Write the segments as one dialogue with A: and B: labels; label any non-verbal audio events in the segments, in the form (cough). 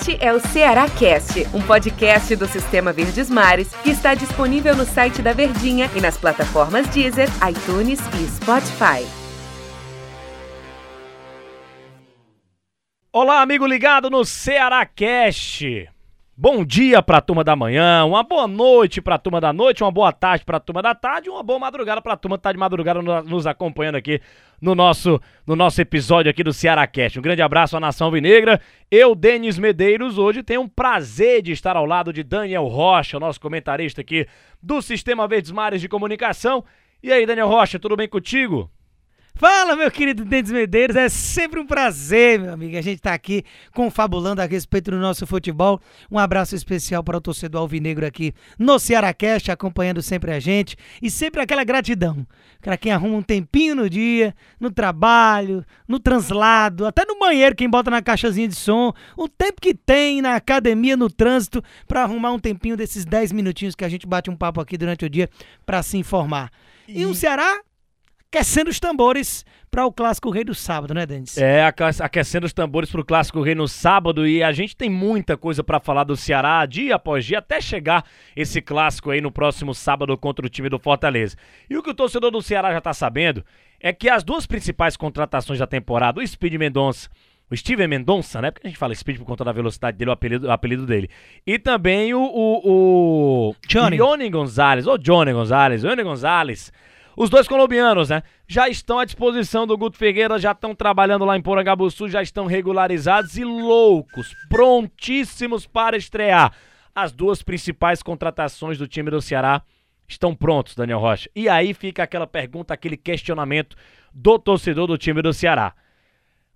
A: Este é o Ceará Cast, um podcast do Sistema Verdes Mares que está disponível no site da Verdinha e nas plataformas Deezer, iTunes e Spotify.
B: Olá, amigo ligado no Ceará Cast. Bom dia para a turma da manhã, uma boa noite para a turma da noite, uma boa tarde para a turma da tarde, uma boa madrugada para a turma que tá de madrugada nos acompanhando aqui no nosso, no nosso episódio aqui do Ceará Cast. Um grande abraço à Nação Vinegra. Eu, Denis Medeiros, hoje tenho um prazer de estar ao lado de Daniel Rocha, nosso comentarista aqui do Sistema Verdes Mares de Comunicação. E aí, Daniel Rocha, tudo bem contigo?
C: Fala, meu querido Dentes Medeiros, é sempre um prazer, meu amigo, a gente tá aqui confabulando a respeito do nosso futebol. Um abraço especial para o torcedor alvinegro aqui no Cearacast, acompanhando sempre a gente e sempre aquela gratidão para quem arruma um tempinho no dia, no trabalho, no translado, até no banheiro, quem bota na caixazinha de som, o tempo que tem na academia, no trânsito, para arrumar um tempinho desses 10 minutinhos que a gente bate um papo aqui durante o dia para se informar. E, e o Ceará aquecendo os tambores para o Clássico Rei do sábado, né, Denis?
B: É, aquecendo os tambores para o Clássico Rei no sábado e a gente tem muita coisa para falar do Ceará dia após dia até chegar esse clássico aí no próximo sábado contra o time do Fortaleza. E o que o torcedor do Ceará já tá sabendo é que as duas principais contratações da temporada, o Speed Mendonça o Steven Mendonça, né? Porque a gente fala Speed por conta da velocidade dele, o apelido, o apelido dele. E também o, o, o
C: Johnny.
B: Johnny Gonzalez, ou Johnny Gonzalez, Johnny Gonzalez, os dois colombianos, né? Já estão à disposição do Guto Figueira, já estão trabalhando lá em Porangabuçu, já estão regularizados e loucos, prontíssimos para estrear. As duas principais contratações do time do Ceará estão prontos, Daniel Rocha. E aí fica aquela pergunta, aquele questionamento do torcedor do time do Ceará.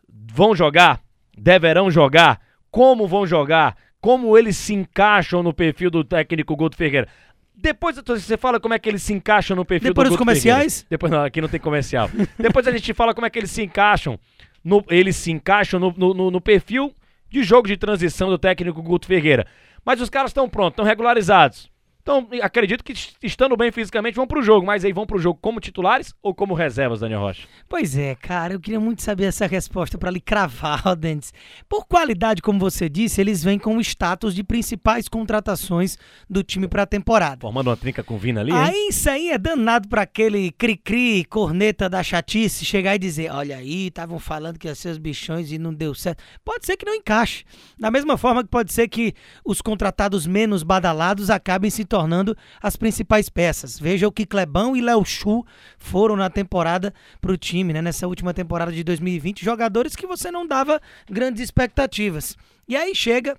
B: Vão jogar? Deverão jogar? Como vão jogar? Como eles se encaixam no perfil do técnico Guto Figueira? Depois você fala como é que eles se encaixam no perfil
C: Depois
B: do
C: dos comerciais?
B: Figueiredo. Depois não, aqui não tem comercial. Depois a gente fala como é que eles se encaixam. No, eles se encaixam no, no, no perfil de jogo de transição do técnico Guto Ferreira. Mas os caras estão prontos, estão regularizados. Então, acredito que estando bem fisicamente vão pro jogo, mas aí vão pro jogo como titulares ou como reservas, Daniel Rocha?
C: Pois é, cara, eu queria muito saber essa resposta para lhe cravar, (laughs) ó, Dentes. Por qualidade, como você disse, eles vêm com o status de principais contratações do time para a temporada.
B: Formando uma trinca com Vina ali, hein?
C: Aí isso aí é danado para aquele cri-cri, corneta da chatice, chegar e dizer, olha aí, estavam falando que ia ser os bichões e não deu certo. Pode ser que não encaixe. Da mesma forma que pode ser que os contratados menos badalados acabem se tornando as principais peças. Veja o que Clebão e Léo Chu foram na temporada para o time, né? nessa última temporada de 2020, jogadores que você não dava grandes expectativas. E aí chega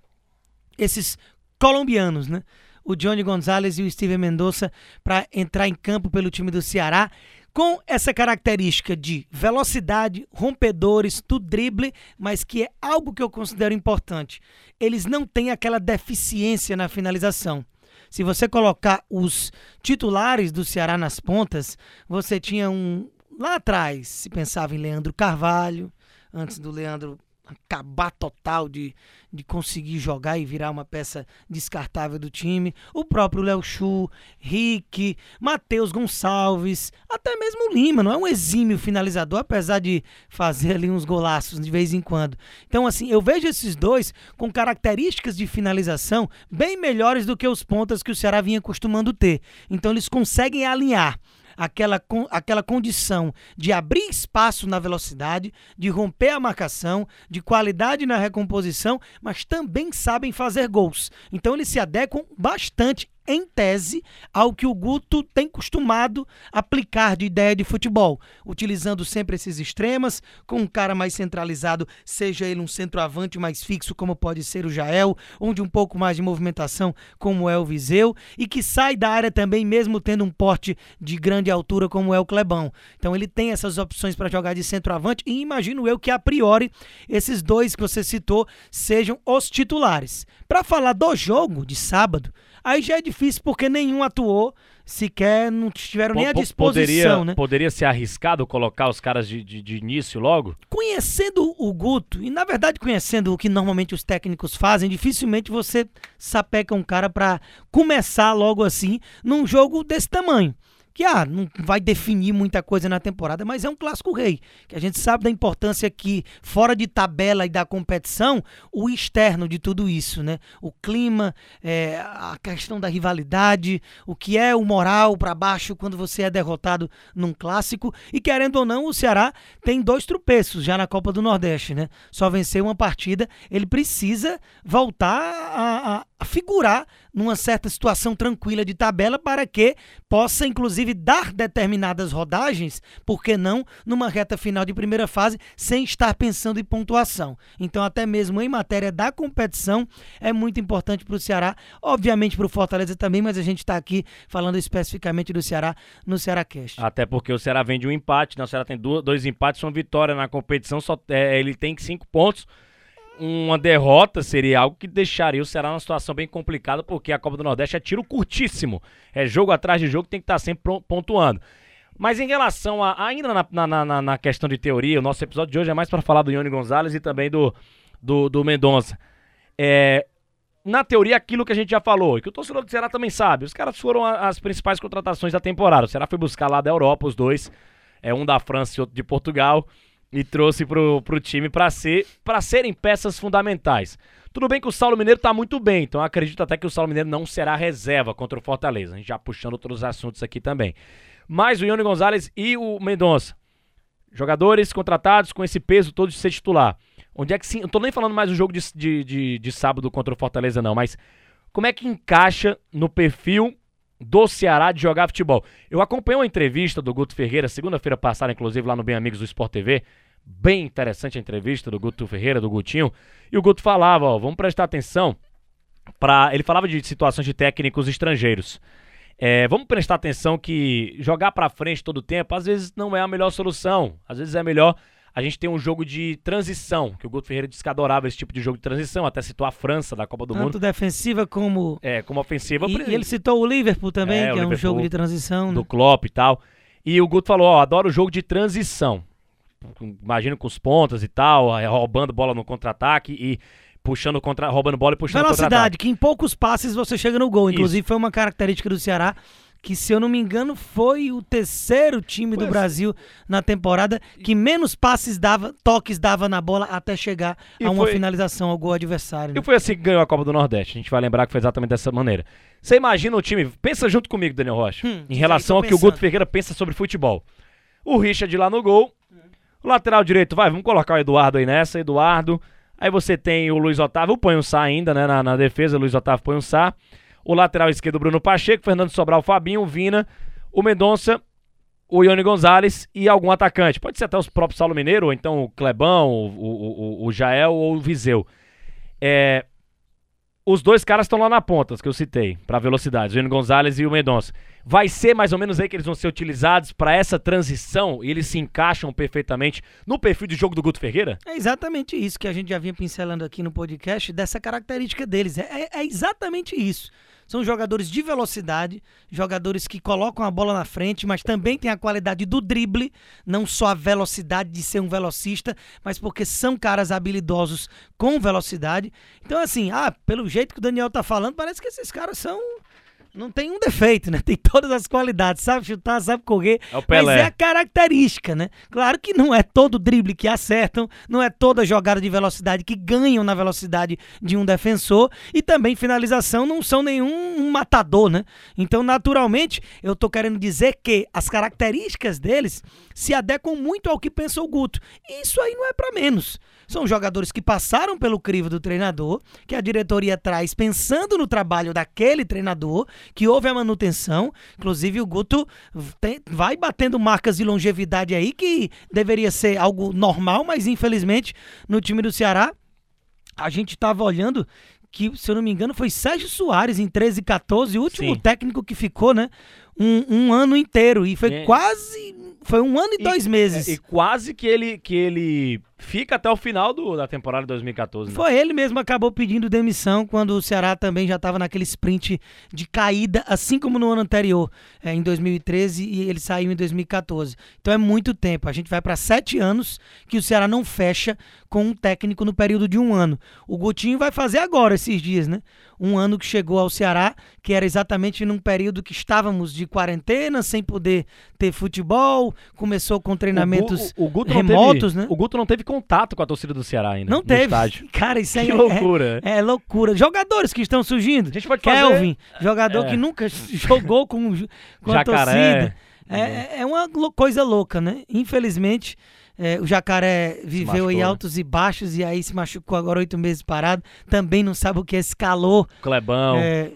C: esses colombianos, né? O Johnny Gonzalez e o Steven Mendonça para entrar em campo pelo time do Ceará com essa característica de velocidade, rompedores, do drible, mas que é algo que eu considero importante. Eles não têm aquela deficiência na finalização. Se você colocar os titulares do Ceará nas pontas, você tinha um. Lá atrás se pensava em Leandro Carvalho, antes do Leandro acabar total de, de conseguir jogar e virar uma peça descartável do time. O próprio Léo Chu, Rick, Matheus Gonçalves, até mesmo Lima, não é um exímio finalizador, apesar de fazer ali uns golaços de vez em quando. Então, assim, eu vejo esses dois com características de finalização bem melhores do que os pontas que o Ceará vinha costumando ter. Então, eles conseguem alinhar aquela, aquela condição de abrir espaço na velocidade, de romper a marcação, de qualidade na recomposição, mas também sabem fazer gols. Então eles se adequam bastante em tese, ao que o Guto tem costumado aplicar de ideia de futebol, utilizando sempre esses extremas, com um cara mais centralizado, seja ele um centroavante mais fixo, como pode ser o Jael, onde um pouco mais de movimentação, como é o Viseu, e que sai da área também, mesmo tendo um porte de grande altura, como é o Clebão. Então ele tem essas opções para jogar de centroavante, e imagino eu que a priori esses dois que você citou sejam os titulares. Para falar do jogo de sábado, Aí já é difícil porque nenhum atuou, sequer não tiveram nem a disposição,
B: poderia,
C: né?
B: Poderia ser arriscado colocar os caras de, de, de, início logo?
C: Conhecendo o Guto, e na verdade conhecendo o que normalmente os técnicos fazem, dificilmente você sapeca um cara para começar logo assim num jogo desse tamanho. Que ah, não vai definir muita coisa na temporada, mas é um clássico rei, que a gente sabe da importância que fora de tabela e da competição, o externo de tudo isso, né? O clima, é, a questão da rivalidade, o que é o moral para baixo quando você é derrotado num clássico e querendo ou não, o Ceará tem dois tropeços já na Copa do Nordeste, né? Só vencer uma partida, ele precisa voltar a, a, a figurar numa certa situação tranquila de tabela para que possa, inclusive, dar determinadas rodagens, por que não, numa reta final de primeira fase, sem estar pensando em pontuação. Então, até mesmo em matéria da competição, é muito importante para o Ceará, obviamente para o Fortaleza também, mas a gente está aqui falando especificamente do Ceará no Ceará Cast.
B: Até porque o Ceará vem de um empate, né? o Ceará tem dois empates, uma vitória na competição, só, é, ele tem cinco pontos uma derrota seria algo que deixaria o Ceará numa situação bem complicada, porque a Copa do Nordeste é tiro curtíssimo. É jogo atrás de jogo, tem que estar sempre pontuando. Mas em relação a. Ainda na, na, na, na questão de teoria, o nosso episódio de hoje é mais para falar do Ione Gonzalez e também do, do, do Mendonça. É, na teoria, aquilo que a gente já falou, e que o torcedor do Ceará também sabe, os caras foram as principais contratações da temporada. O Ceará foi buscar lá da Europa os dois, é um da França e outro de Portugal e trouxe pro, pro time para ser para serem peças fundamentais. Tudo bem que o Saulo Mineiro tá muito bem, então acredito até que o Saulo Mineiro não será reserva contra o Fortaleza. A gente já puxando outros assuntos aqui também. Mas o Ione Gonzalez e o Mendonça, jogadores contratados com esse peso todo de ser titular. Onde é que sim? Eu tô nem falando mais do jogo de, de, de, de sábado contra o Fortaleza, não, mas como é que encaixa no perfil do Ceará de jogar futebol. Eu acompanhei uma entrevista do Guto Ferreira, segunda-feira passada, inclusive, lá no Bem Amigos do Sport TV. Bem interessante a entrevista do Guto Ferreira, do Gutinho. E o Guto falava, ó, vamos prestar atenção para Ele falava de situações de técnicos estrangeiros. É, vamos prestar atenção que jogar para frente todo o tempo, às vezes não é a melhor solução. Às vezes é melhor a gente tem um jogo de transição, que o Guto Ferreira disse que adorava esse tipo de jogo de transição, até citou a França da Copa do
C: Tanto
B: Mundo.
C: Tanto defensiva como.
B: É, como ofensiva.
C: E, e ele citou o Liverpool também, é, que é um jogo de transição.
B: Do né? Klopp e tal. E o Guto falou: ó, adoro o jogo de transição. Imagino com os pontas e tal, roubando bola no contra-ataque e puxando contra, roubando bola e puxando
C: Velocidade, que em poucos passes você chega no gol. Inclusive Isso. foi uma característica do Ceará que se eu não me engano foi o terceiro time pois. do Brasil na temporada que menos passes dava, toques dava na bola até chegar e a uma foi... finalização ao gol adversário.
B: Né? E foi assim que ganhou a Copa do Nordeste. A gente vai lembrar que foi exatamente dessa maneira. Você imagina o time, pensa junto comigo, Daniel Rocha, hum, em relação ao que o Guto Ferreira pensa sobre futebol. O Richard lá no gol, o lateral direito, vai, vamos colocar o Eduardo aí nessa, Eduardo. Aí você tem o Luiz Otávio, põe um Sá ainda, né, na, na defesa, o Luiz Otávio põe um Sá o lateral esquerdo Bruno Pacheco, Fernando Sobral, Fabinho, Vina, o Mendonça, o Ione Gonzalez e algum atacante. Pode ser até os próprios Saulo Mineiro, ou então o Clebão, o, o, o, o Jael ou o Viseu. É, os dois caras estão lá na ponta, que eu citei, para velocidade, o Ione Gonzalez e o Mendonça. Vai ser mais ou menos aí que eles vão ser utilizados para essa transição e eles se encaixam perfeitamente no perfil de jogo do Guto Ferreira?
C: É exatamente isso que a gente já vinha pincelando aqui no podcast, dessa característica deles. é, é, é exatamente isso. São jogadores de velocidade, jogadores que colocam a bola na frente, mas também têm a qualidade do drible, não só a velocidade de ser um velocista, mas porque são caras habilidosos com velocidade. Então, assim, ah, pelo jeito que o Daniel tá falando, parece que esses caras são não tem um defeito, né? (laughs) Tem todas as qualidades, sabe chutar, sabe correr, é mas é a característica, né? Claro que não é todo drible que acertam, não é toda jogada de velocidade que ganham na velocidade de um defensor e também finalização não são nenhum matador, né? Então, naturalmente, eu tô querendo dizer que as características deles se adequam muito ao que pensa o Guto. E isso aí não é para menos. São jogadores que passaram pelo crivo do treinador, que a diretoria traz pensando no trabalho daquele treinador, que houve a manutenção. Inclusive, o Guto tem, vai batendo marcas de longevidade aí, que deveria ser algo normal, mas infelizmente no time do Ceará. A gente estava olhando que, se eu não me engano, foi Sérgio Soares em 13 e 14, o último Sim. técnico que ficou, né? Um, um ano inteiro. E foi é. quase. Foi um ano e, e dois meses.
B: É, e quase que ele, que ele fica até o final do, da temporada 2014. Né?
C: Foi ele mesmo acabou pedindo demissão quando o Ceará também já estava naquele sprint de caída, assim como no ano anterior, é, em 2013, e ele saiu em 2014. Então é muito tempo. A gente vai para sete anos que o Ceará não fecha com um técnico no período de um ano. O Gutinho vai fazer agora esses dias, né? Um ano que chegou ao Ceará, que era exatamente num período que estávamos de de quarentena, sem poder ter futebol, começou com treinamentos
B: o, Gu- o Guto
C: remotos,
B: teve,
C: né?
B: O Guto não teve contato com a torcida do Ceará ainda.
C: Não
B: no
C: teve.
B: estádio. (laughs)
C: Cara, isso aí
B: Que
C: é-
B: loucura.
C: É, é loucura. Jogadores que estão surgindo.
B: A gente pode fazer-
C: Kelvin, jogador
B: É.
C: que nunca jogou com, com a torcida. É, é uma lou- coisa louca, né? Infelizmente, é, o Jacaré viveu
B: machucou,
C: em
B: né?
C: altos e baixos e aí se machucou agora oito meses parado. Também não sabe o que é esse calor.
B: Clebão.
C: É,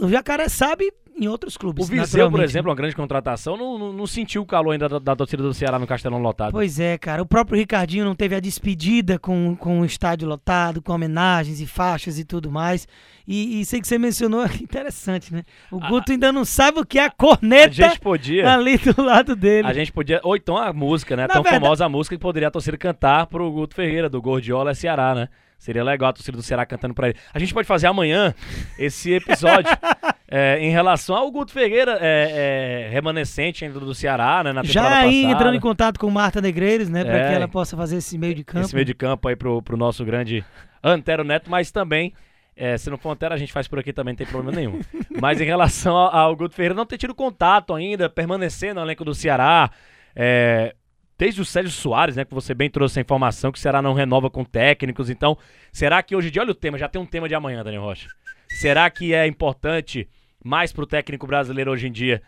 C: o Jacaré sabe em outros clubes.
B: O Viseu, por
C: naturalmente,
B: exemplo,
C: né?
B: uma grande contratação, não, não, não sentiu o calor ainda da, da torcida do Ceará no Castelão lotado.
C: Pois é, cara. O próprio Ricardinho não teve a despedida com, com o estádio lotado, com homenagens e faixas e tudo mais. E, e sei que você mencionou, (laughs) interessante, né? O Guto ainda não sabe o que é a
B: A
C: corneta
B: gente podia.
C: ali do lado dele.
B: A gente podia. Ou então a música, né?
C: Na
B: Tão
C: verdade-
B: famosa a música que poderia a torcida cantar pro Guto Ferreira, do Gordiola Ceará, né? Seria legal a torcida do Ceará cantando pra ele. A gente pode fazer amanhã esse episódio (laughs) é, em relação ao Guto Ferreira, é, é, remanescente ainda do Ceará, né? Na temporada
C: Já aí
B: passada.
C: entrando em contato com Marta Negreiros, né? Pra
B: É.
C: que ela possa fazer esse meio de campo.
B: Esse meio de campo aí pro, pro nosso grande Antero Neto, mas também, é, se não for Antero, a gente faz por aqui também, não tem problema nenhum. (laughs) mas em relação ao, ao Guto Ferreira não ter tido contato ainda, permanecer no elenco do Ceará, é, desde o Sérgio Soares, né, que você bem trouxe essa informação, que o Ceará não renova com técnicos, então, será que hoje em dia, olha o tema, já tem um tema de amanhã, Daniel Rocha. Será que é importante mais pro técnico brasileiro hoje em dia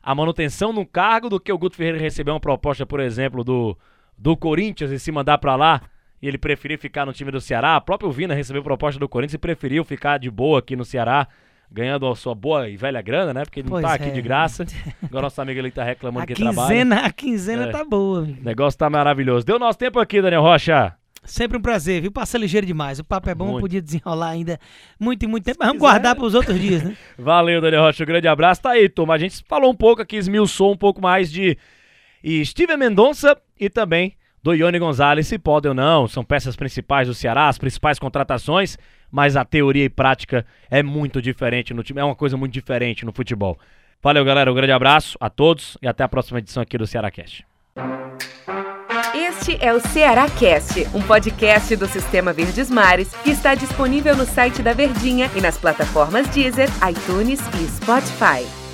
B: a manutenção no cargo do que o Guto Ferreira receber uma proposta, por exemplo, do, do Corinthians e se mandar pra lá e ele preferir ficar no time do Ceará? A própria Vina recebeu proposta do Corinthians e preferiu ficar de boa aqui no Ceará, ganhando a sua boa e velha grana, né? Porque ele não
C: Pois
B: tá aqui
C: é.
B: de graça. (laughs) Agora nosso amigo ali tá reclamando
C: A
B: que trabalha.
C: quinzena, a quinzena
B: É.
C: tá boa.
B: O negócio tá maravilhoso. Deu nosso tempo aqui, Daniel Rocha.
C: Sempre um prazer, viu? Passa ligeiro demais. O papo é bom,
B: Muito.
C: podia desenrolar ainda muito e muito tempo, mas vamos
B: quiser.
C: guardar pros outros dias, né? (laughs)
B: Valeu, Daniel Rocha. Um grande abraço. Tá aí, turma. A gente falou um pouco aqui, esmiuçou um pouco mais de e Steven Mendonça e também do Ione Gonzalez, se pode ou não. São peças principais do Ceará, as principais contratações, mas a teoria e prática é muito diferente no time. É uma coisa muito diferente no futebol. Valeu, galera. Um grande abraço a todos e até a próxima edição aqui do Ceará Cast.
A: Este é o Ceará Cast, um podcast do Sistema Verdes Mares que está disponível no site da Verdinha e nas plataformas Deezer, iTunes e Spotify.